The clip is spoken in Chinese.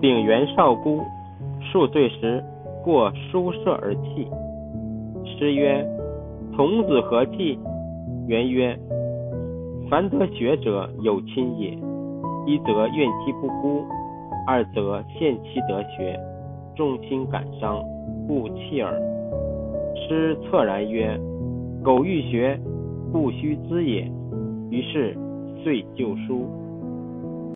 丙元少孤，数岁时过书舍而泣。诗曰：“童子何泣？”元曰：“凡得学者有亲也，一则怨其不孤，二则羡其得学，众心感伤，故泣耳。”师恻然曰：“苟欲学，不须知也。”于是遂就书。